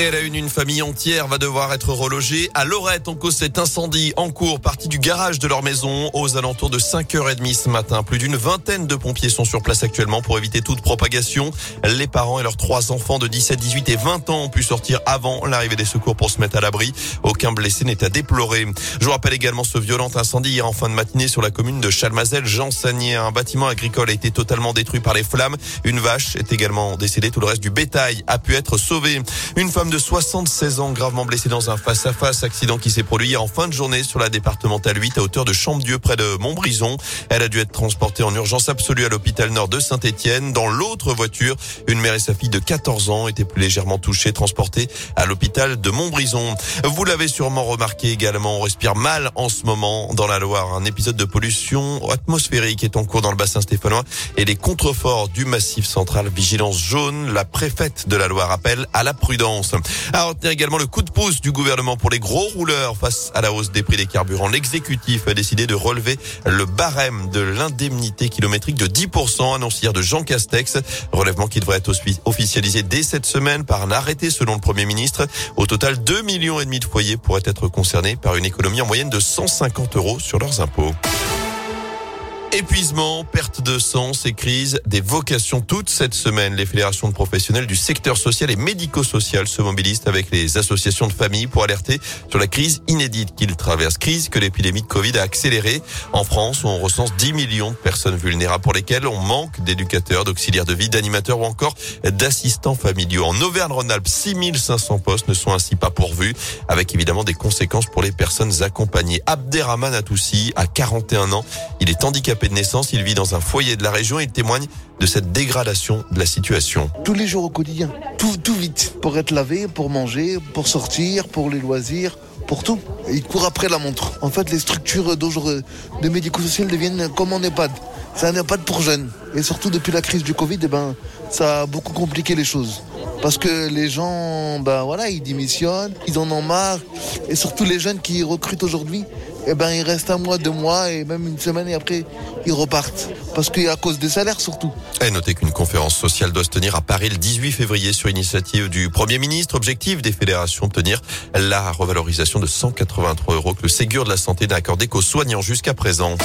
Et à la une, une famille entière va devoir être relogée à Lorette en cause cet incendie en cours, partie du garage de leur maison aux alentours de 5h30 ce matin. Plus d'une vingtaine de pompiers sont sur place actuellement pour éviter toute propagation. Les parents et leurs trois enfants de 17, 18 et 20 ans ont pu sortir avant l'arrivée des secours pour se mettre à l'abri. Aucun blessé n'est à déplorer. Je vous rappelle également ce violent incendie hier en fin de matinée sur la commune de Chalmazel, Jean. Un bâtiment agricole a été totalement détruit par les flammes. Une vache est également décédée. Tout le reste du bétail a pu être sauvé. Une femme de 76 ans gravement blessée dans un face-à-face accident qui s'est produit en fin de journée sur la départementale 8 à hauteur de Champdieu près de Montbrison. Elle a dû être transportée en urgence absolue à l'hôpital nord de Saint-Étienne. Dans l'autre voiture, une mère et sa fille de 14 ans étaient plus légèrement touchées, transportées à l'hôpital de Montbrison. Vous l'avez sûrement remarqué également, on respire mal en ce moment dans la Loire. Un épisode de pollution atmosphérique est en cours dans le bassin stéphanois et les contreforts du massif central vigilance jaune. La préfète de la Loire appelle à la prudence. À retenir également le coup de pouce du gouvernement pour les gros rouleurs face à la hausse des prix des carburants. L'exécutif a décidé de relever le barème de l'indemnité kilométrique de 10% annoncé hier de Jean Castex. Relèvement qui devrait être officialisé dès cette semaine par un arrêté selon le Premier ministre. Au total, 2 millions et demi de foyers pourraient être concernés par une économie en moyenne de 150 euros sur leurs impôts. Épuisement, perte de sens et crise des vocations. Toute cette semaine, les fédérations de professionnels du secteur social et médico-social se mobilisent avec les associations de familles pour alerter sur la crise inédite qu'ils traversent. Crise que l'épidémie de Covid a accélérée. En France, on recense 10 millions de personnes vulnérables pour lesquelles on manque d'éducateurs, d'auxiliaires de vie, d'animateurs ou encore d'assistants familiaux. En Auvergne-Rhône-Alpes, 6500 postes ne sont ainsi pas pourvus, avec évidemment des conséquences pour les personnes accompagnées. Abderrahman Atoussi a 41 ans. Il est handicapé de naissance. Il vit dans un foyer de la région et il témoigne de cette dégradation de la situation. Tous les jours au quotidien, tout, tout vite, pour être lavé, pour manger, pour sortir, pour les loisirs, pour tout. Il court après la montre. En fait, les structures de médico-social deviennent comme en EHPAD. C'est un EHPAD pour jeunes. Et surtout depuis la crise du Covid, eh ben, ça a beaucoup compliqué les choses. Parce que les gens, ben voilà, ils démissionnent, ils en ont marre. Et surtout les jeunes qui recrutent aujourd'hui, eh ben, ils restent un mois, deux mois et même une semaine et après, ils repartent. Parce qu'à cause des salaires surtout. Et notez qu'une conférence sociale doit se tenir à Paris le 18 février sur initiative du Premier ministre. Objectif des fédérations, obtenir la revalorisation de 183 euros que le Ségur de la Santé n'a accordé qu'aux soignants jusqu'à présent.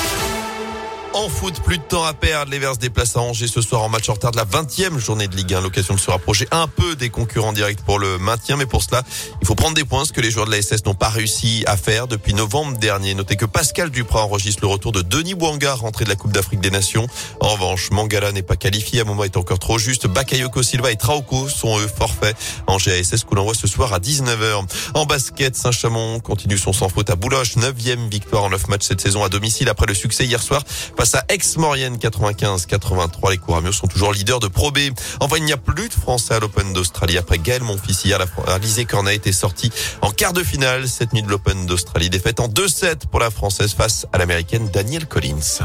En foot, plus de temps à perdre. Les Verts se déplacent à Angers ce soir en match en retard de la 20e journée de Ligue 1. L'occasion de se rapprocher un peu des concurrents directs pour le maintien. Mais pour cela, il faut prendre des points, ce que les joueurs de la SS n'ont pas réussi à faire depuis novembre dernier. Notez que Pascal Duprat enregistre le retour de Denis Bouanga, rentré de la Coupe d'Afrique des Nations. En revanche, Mangala n'est pas qualifié. À moment est encore trop juste. Bakayoko Silva et Trauco sont eux forfaits. Angers ASS coup l'envoie ce soir à 19h. En basket, Saint-Chamond continue son sans faute à Bouloche. 9e victoire en 9 matchs cette saison à domicile après le succès hier soir face à Aix-Maurienne 95-83. Les Couramiaux sont toujours leaders de Pro B. Enfin, il n'y a plus de Français à l'Open d'Australie. Après Gaël Monfils hier, la Alizé Cornet été sortie en quart de finale cette nuit de l'Open d'Australie. Défaite en 2-7 pour la Française face à l'Américaine Danielle Collins.